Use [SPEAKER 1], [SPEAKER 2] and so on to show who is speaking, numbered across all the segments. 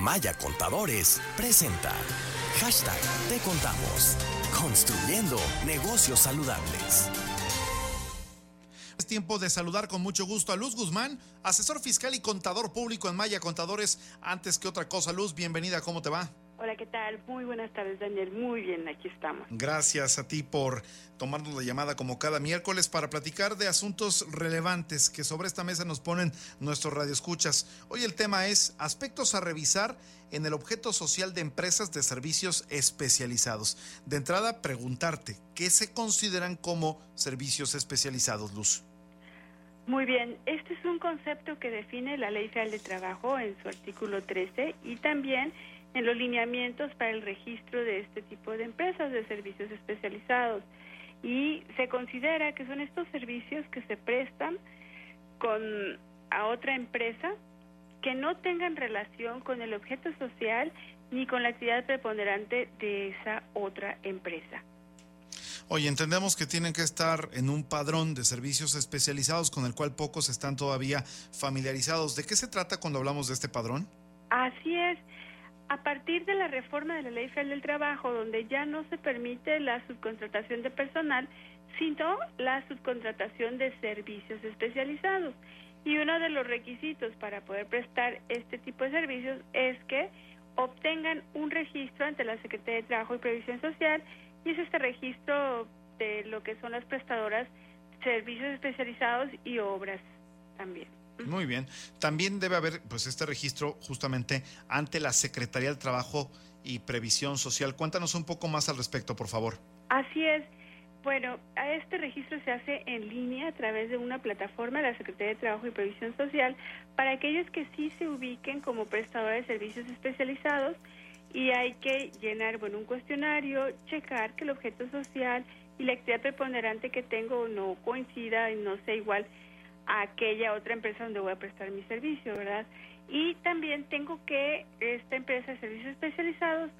[SPEAKER 1] Maya Contadores presenta Hashtag Te Contamos. Construyendo negocios saludables.
[SPEAKER 2] Es tiempo de saludar con mucho gusto a Luz Guzmán, asesor fiscal y contador público en Maya Contadores. Antes que otra cosa, Luz, bienvenida, ¿cómo te va?
[SPEAKER 3] Hola, ¿qué tal? Muy buenas tardes, Daniel. Muy bien, aquí estamos.
[SPEAKER 2] Gracias a ti por tomarnos la llamada como cada miércoles para platicar de asuntos relevantes que sobre esta mesa nos ponen nuestros radioescuchas. Hoy el tema es aspectos a revisar en el objeto social de empresas de servicios especializados. De entrada, preguntarte, ¿qué se consideran como servicios especializados, Luz?
[SPEAKER 3] Muy bien, este es un concepto que define la Ley Federal de Trabajo en su artículo 13 y también en los lineamientos para el registro de este tipo de empresas de servicios especializados. Y se considera que son estos servicios que se prestan con a otra empresa que no tengan relación con el objeto social ni con la actividad preponderante de esa otra empresa.
[SPEAKER 2] Oye, entendemos que tienen que estar en un padrón de servicios especializados con el cual pocos están todavía familiarizados. ¿De qué se trata cuando hablamos de este padrón?
[SPEAKER 3] Así es. A partir de la reforma de la Ley Federal del Trabajo, donde ya no se permite la subcontratación de personal, sino la subcontratación de servicios especializados. Y uno de los requisitos para poder prestar este tipo de servicios es que obtengan un registro ante la Secretaría de Trabajo y Previsión Social y es este registro de lo que son las prestadoras, servicios especializados y obras también.
[SPEAKER 2] Muy bien. También debe haber pues este registro justamente ante la Secretaría del Trabajo y Previsión Social. Cuéntanos un poco más al respecto, por favor.
[SPEAKER 3] Así es. Bueno, a este registro se hace en línea a través de una plataforma de la Secretaría de Trabajo y Previsión Social para aquellos que sí se ubiquen como prestadores de servicios especializados y hay que llenar bueno un cuestionario, checar que el objeto social y la actividad preponderante que tengo no coincida y no sea igual a aquella otra empresa donde voy a prestar mi servicio, ¿verdad? Y también tengo que esta empresa de servicios especializados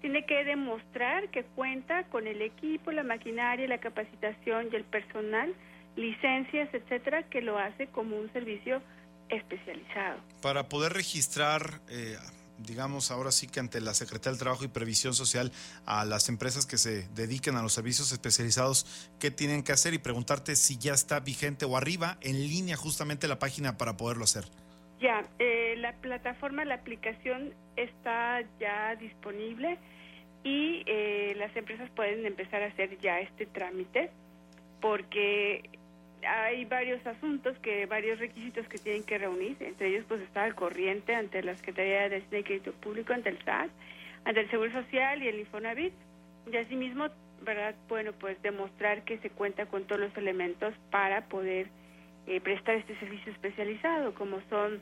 [SPEAKER 3] tiene que demostrar que cuenta con el equipo, la maquinaria, la capacitación y el personal, licencias, etcétera, que lo hace como un servicio especializado.
[SPEAKER 2] Para poder registrar, eh, digamos, ahora sí que ante la Secretaría del Trabajo y Previsión Social a las empresas que se dediquen a los servicios especializados, ¿qué tienen que hacer? Y preguntarte si ya está vigente o arriba, en línea justamente la página para poderlo hacer.
[SPEAKER 3] Ya, eh, la plataforma, la aplicación está ya disponible y eh, las empresas pueden empezar a hacer ya este trámite porque hay varios asuntos, que varios requisitos que tienen que reunir, entre ellos pues está el corriente ante la Secretaría de Hacienda y Crédito Público, ante el SAT, ante el Seguro Social y el Infonavit. Y asimismo, ¿verdad? Bueno, pues demostrar que se cuenta con todos los elementos para poder eh, prestar este servicio especializado, como son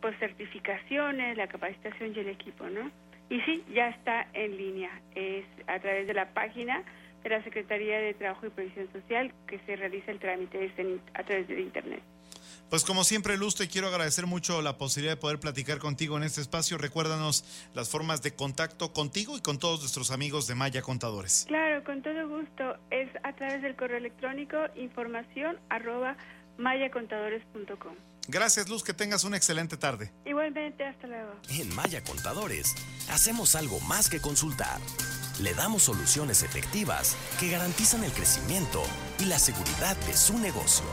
[SPEAKER 3] pues certificaciones, la capacitación y el equipo, ¿no? Y sí, ya está en línea, es a través de la página de la Secretaría de Trabajo y Previsión Social que se realiza el trámite es a través de Internet.
[SPEAKER 2] Pues como siempre, Luz, te quiero agradecer mucho la posibilidad de poder platicar contigo en este espacio. Recuérdanos las formas de contacto contigo y con todos nuestros amigos de Maya Contadores.
[SPEAKER 3] Claro, con todo gusto. Es a través del correo electrónico información arroba mayacontadores.com.
[SPEAKER 2] Gracias, Luz, que tengas una excelente tarde.
[SPEAKER 3] Igualmente, hasta luego.
[SPEAKER 1] En Maya Contadores, hacemos algo más que consultar. Le damos soluciones efectivas que garantizan el crecimiento y la seguridad de su negocio.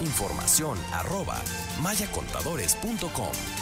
[SPEAKER 1] Información arroba mayacontadores.com.